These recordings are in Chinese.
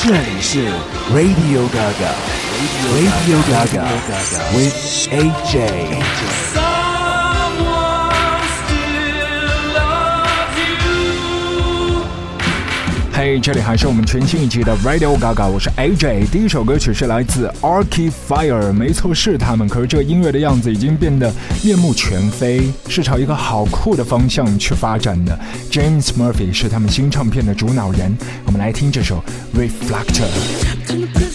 这里是 Radio Gaga，Radio Gaga with AJ。 嘿，这里还是我们全新一期的 Radio Gaga，我是 AJ。第一首歌曲是来自 Archie Fire，没错是他们。可是这个音乐的样子已经变得面目全非，是朝一个好酷的方向去发展的。James Murphy 是他们新唱片的主脑人，我们来听这首 Reflector。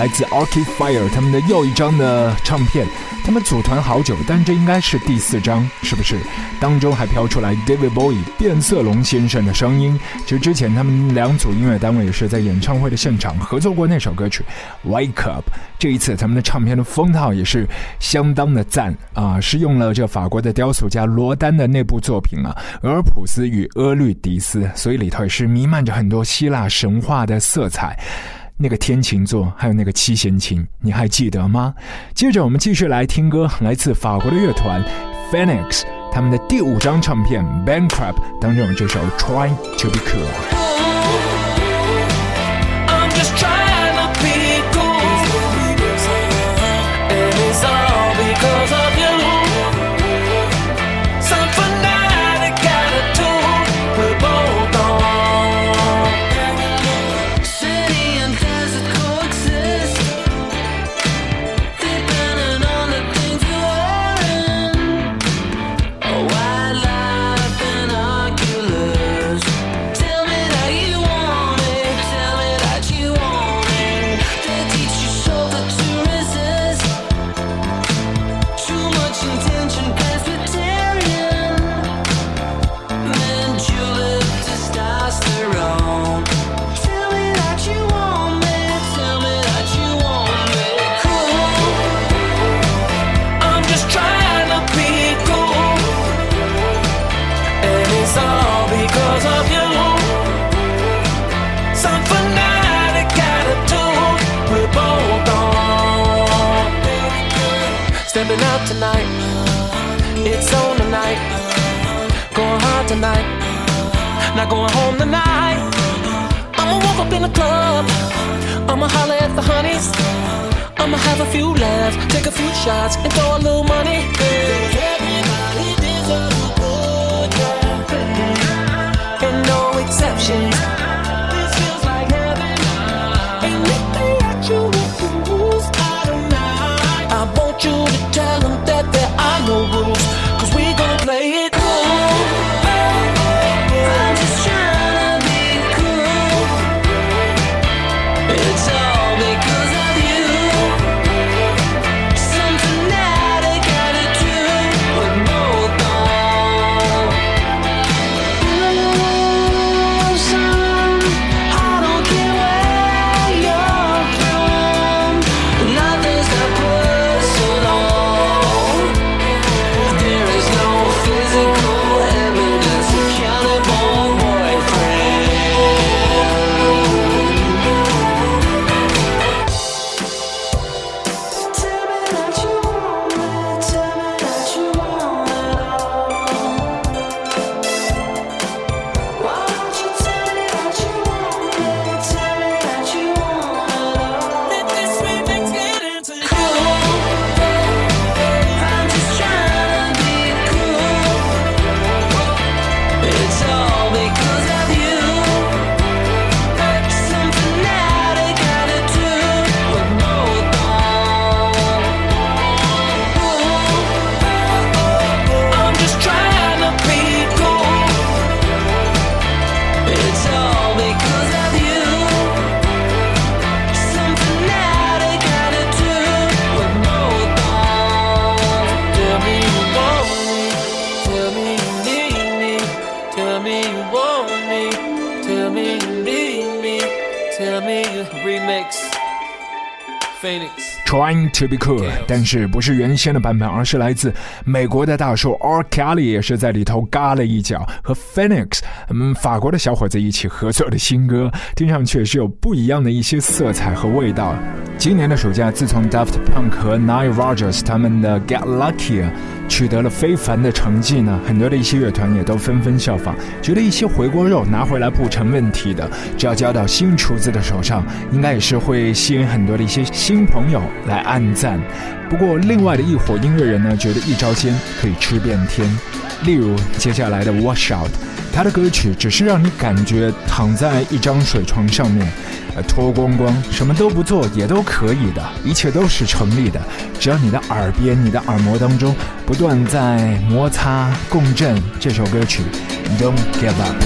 来自 Arcade Fire 他们的又一张的唱片。他们组团好久，但这应该是第四张，是不是？当中还飘出来 David Bowie 变色龙先生的声音。其实之前他们两组音乐单位也是在演唱会的现场合作过那首歌曲 Wake Up。这一次他们的唱片的封套也是相当的赞啊，是用了这法国的雕塑家罗丹的那部作品啊，《俄尔普斯与俄律迪斯》，所以里头也是弥漫着很多希腊神话的色彩。那个天琴座，还有那个七弦琴，你还记得吗？接着我们继续来听歌，来自法国的乐团 Phoenix，他们的第五张唱片《Bankrupt》当中有这首《Trying to Be Cool》。Take a few shots, and throw a little money. Everybody to be cool，但是不是原先的版本，而是来自美国的大叔 R. Kelly 也是在里头嘎了一脚，和 Phoenix，嗯，法国的小伙子一起合作的新歌，听上去是有不一样的一些色彩和味道。今年的暑假，自从 Daft Punk 和 Nile Rodgers 他们的 Get Lucky 取得了非凡的成绩呢，很多的一些乐团也都纷纷效仿，觉得一些回锅肉拿回来不成问题的，只要交到新厨子的手上，应该也是会吸引很多的一些新朋友。来暗赞。不过，另外的一伙音乐人呢，觉得一招鲜可以吃遍天。例如接下来的《Wash Out》，他的歌曲只是让你感觉躺在一张水床上面，呃，脱光光，什么都不做也都可以的，一切都是成立的。只要你的耳边、你的耳膜当中不断在摩擦共振，这首歌曲《Don't Give Up》。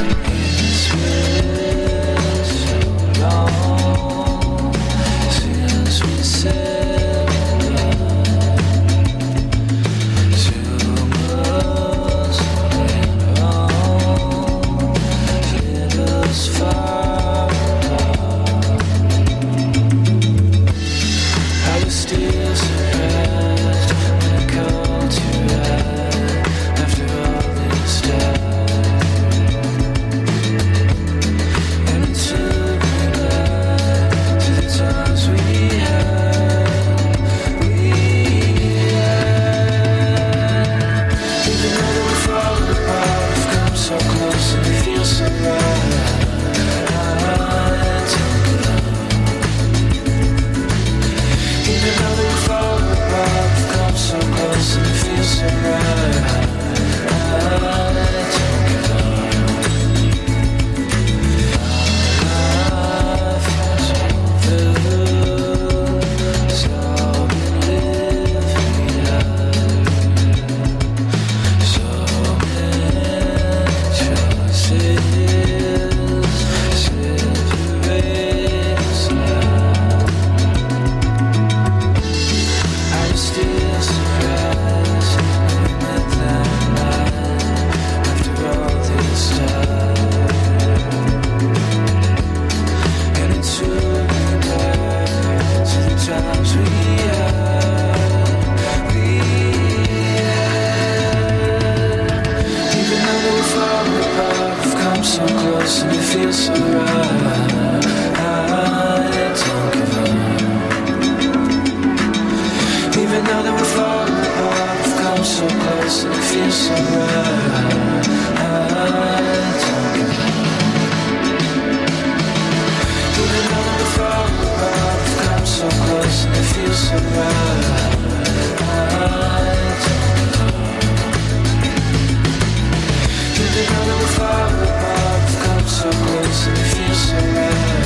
Christmas.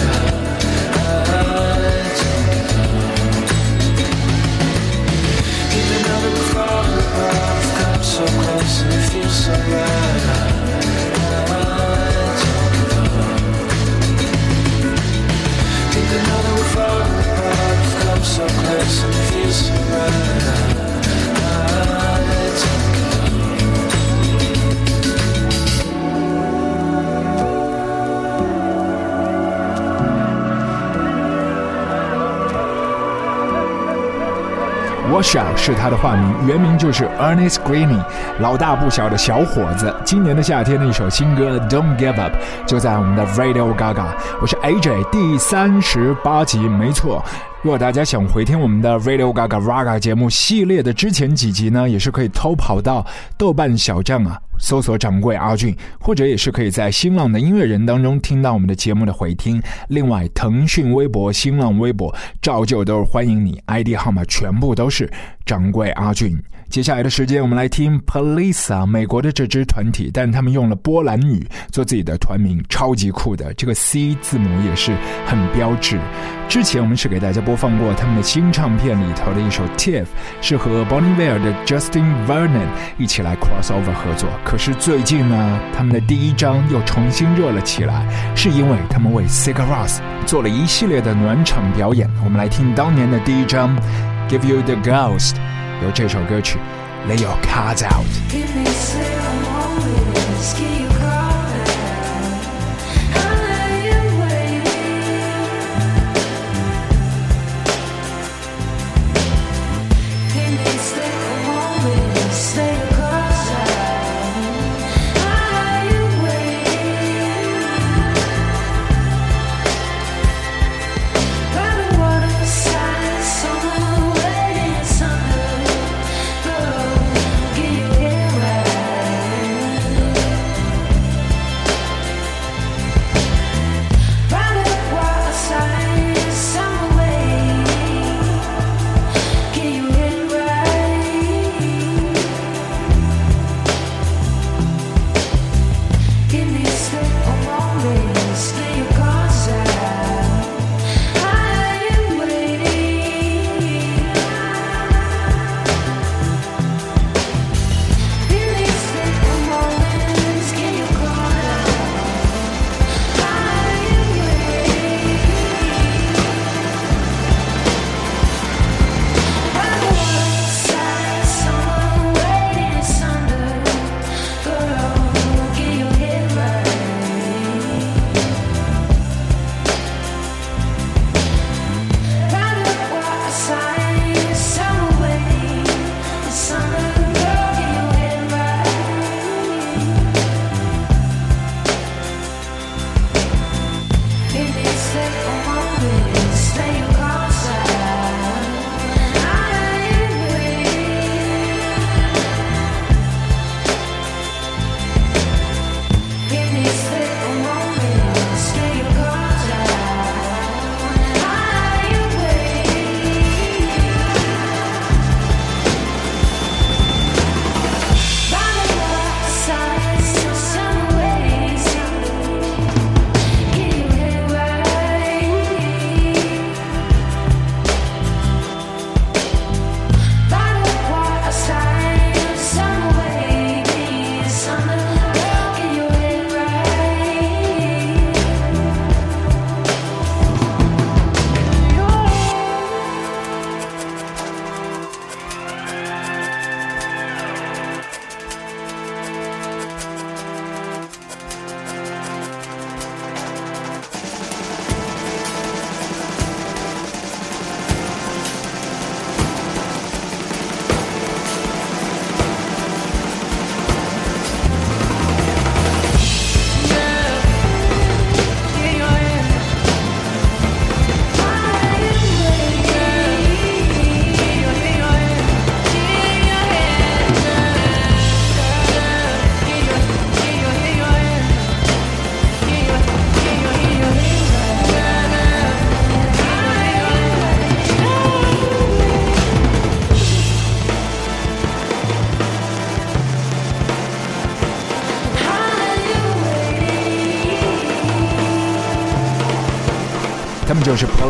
Washa 是他的化名，原名就是 Ernest Greene，老大不小的小伙子。今年的夏天的一首新歌《Don't Give Up》就在我们的 Radio Gaga。我是 AJ，第三十八集，没错。如果大家想回听我们的 Radio Gaga Raga 节目系列的之前几集呢，也是可以偷跑到豆瓣小站啊。搜索掌柜阿俊，或者也是可以在新浪的音乐人当中听到我们的节目的回听。另外，腾讯微博、新浪微博照旧都是欢迎你，ID 号码全部都是掌柜阿俊。接下来的时间，我们来听 Police 啊，美国的这支团体，但他们用了波兰语做自己的团名，超级酷的。这个 C 字母也是很标志。之前我们是给大家播放过他们的新唱片里头的一首 Tiff，是和 Bonnie v e r 的 Justin Vernon 一起来 crossover 合作。可是最近呢，他们的第一张又重新热了起来，是因为他们为 Sigur Rós 做了一系列的暖场表演。我们来听当年的第一张 Give You the Ghost。由这首歌曲《Lay Your Cards Out》。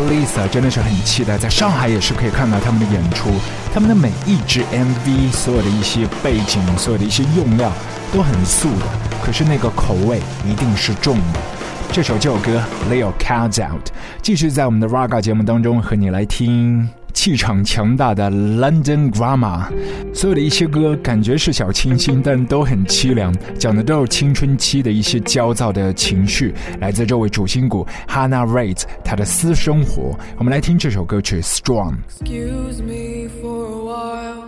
Lisa 真的是很期待，在上海也是可以看到他们的演出。他们的每一支 MV，所有的一些背景，所有的一些用料都很素的，可是那个口味一定是重的。这首旧歌《Leo cows Out》，继续在我们的 Raga 节目当中和你来听。气场强大的 London Grammar，所有的一些歌感觉是小清新，但都很凄凉，讲的都是青春期的一些焦躁的情绪。来自这位主心骨 Hannah r a i t 她的私生活。我们来听这首歌曲 Strong。Excuse me for a while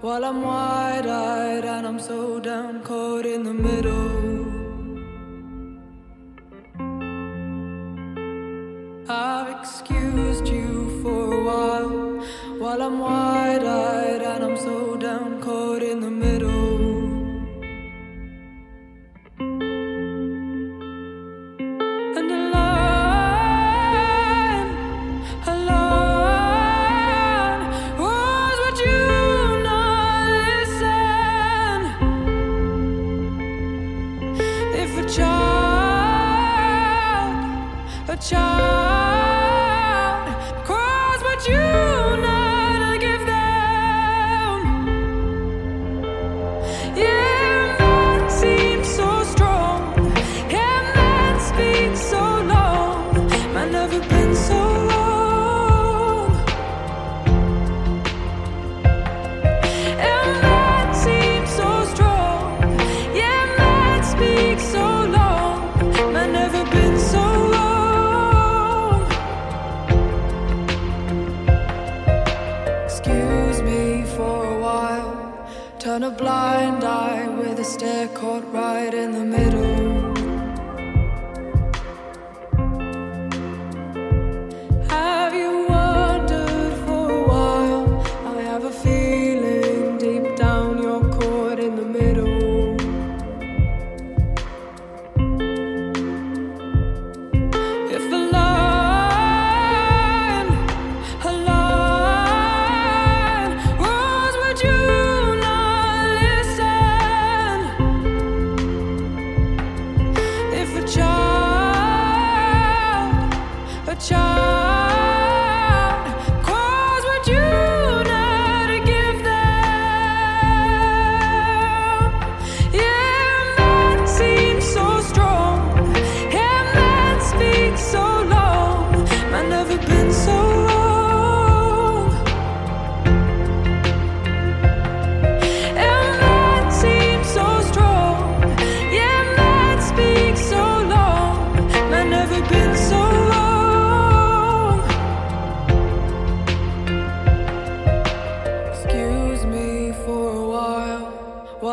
while I'm wide eyed and I'm so down caught in the middle. I've excused you for a while while I'm wide eyed and I'm so down caught in the middle.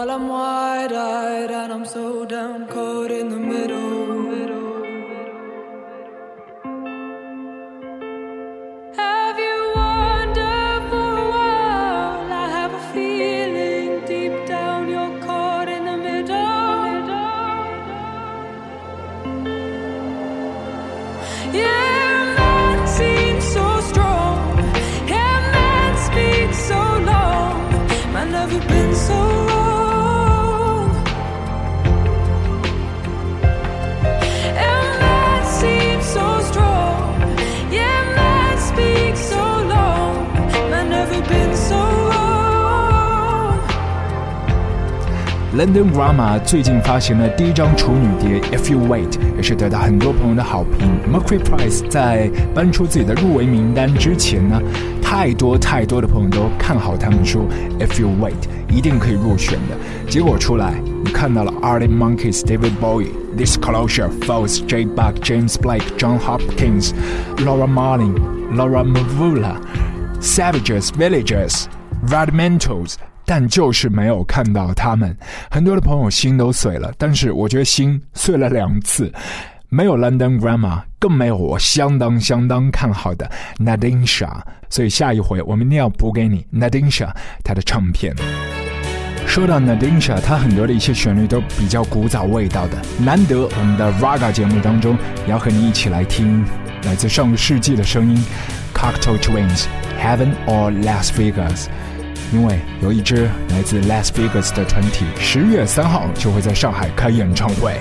While I'm wide eyed and I'm so down caught London Grammar 最近发行了第一张处女碟《If You Wait》，也是得到很多朋友的好评。Mercury Price 在搬出自己的入围名单之前呢，太多太多的朋友都看好他们说《If You Wait》一定可以入选的。结果出来，你看到了 Arctic Monkeys、David Bowie、Disclosure、Falls、J. Buck、James Blake、John Hopkins、Laura Marling、Laura Mvula、Savages、Villagers、Rudimentals。但就是没有看到他们，很多的朋友心都碎了。但是我觉得心碎了两次，没有 London Grammar，更没有我相当相当看好的 Nadinsha。所以下一回我们一定要补给你 Nadinsha 她的唱片。说到 Nadinsha，她很多的一些旋律都比较古早味道的，难得我们的 Raga 节目当中也要和你一起来听来自上个世纪的声音，Cocktail Twins，Heaven or Las Vegas。因为有一支来自 Las Vegas 的团体，十月三号就会在上海开演唱会。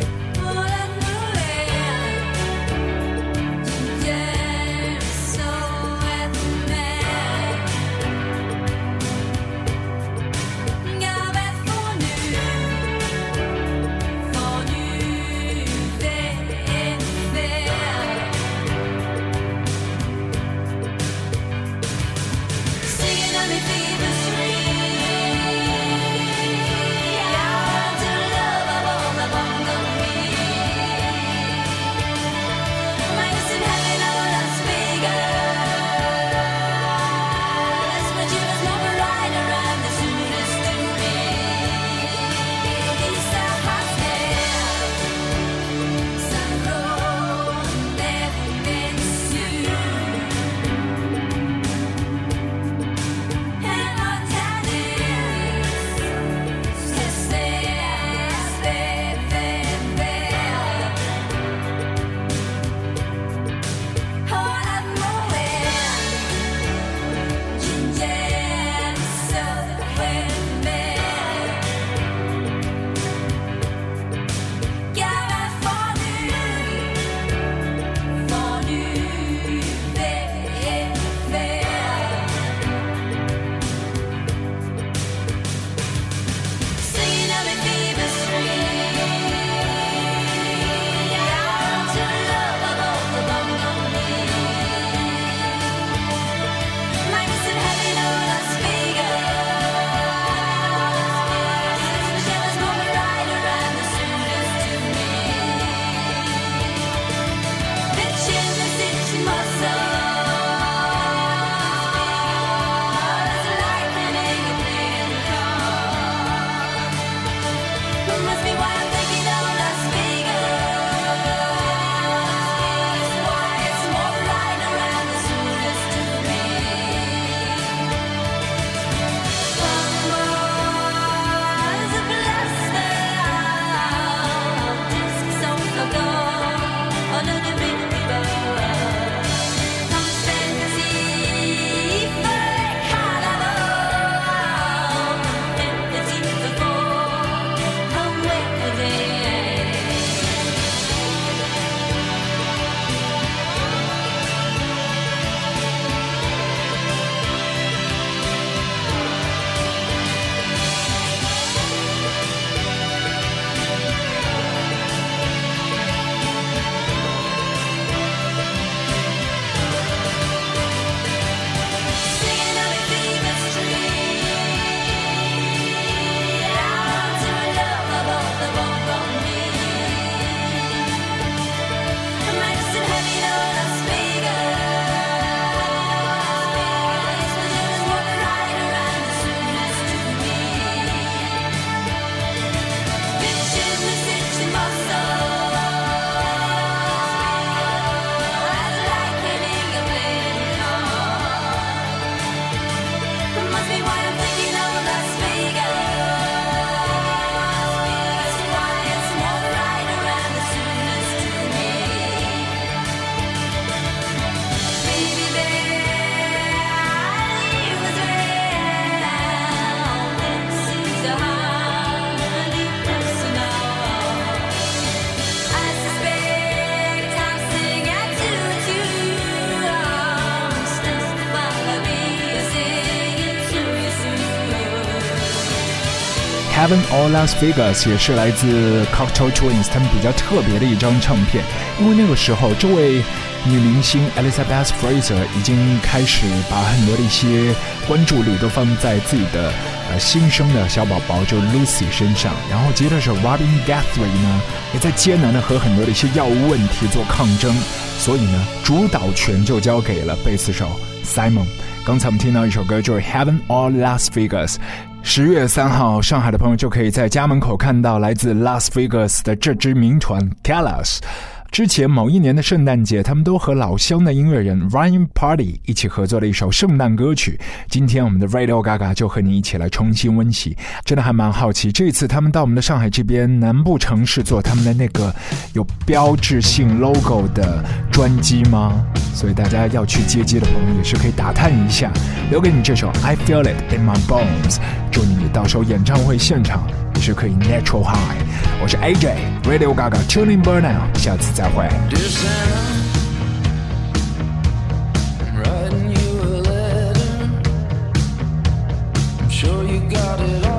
Heaven or Las Vegas 也是来自 Cocktail Twins 他们比较特别的一张唱片，因为那个时候这位女明星 Elizabeth Fraser 已经开始把很多的一些关注力都放在自己的呃新生的小宝宝就 Lucy 身上，然后接着是 Robin Guthrie 呢也在艰难的和很多的一些药物问题做抗争，所以呢主导权就交给了贝斯手 Simon。刚才我们听到一首歌，就是《Heaven or Las Vegas》。十月三号，上海的朋友就可以在家门口看到来自 Las Vegas 的这支名船 Talas。之前某一年的圣诞节，他们都和老乡的音乐人 Ryan Party 一起合作了一首圣诞歌曲。今天我们的 Radio Gaga 就和你一起来重新温习，真的还蛮好奇，这次他们到我们的上海这边南部城市做他们的那个有标志性 logo 的专辑吗？所以大家要去接机的朋友也是可以打探一下。留给你这首 I Feel It in My Bones，祝你到时候演唱会现场也是可以 natural high。我是 AJ Radio Gaga Tuning Burnout，下次再会。Sure you got it all.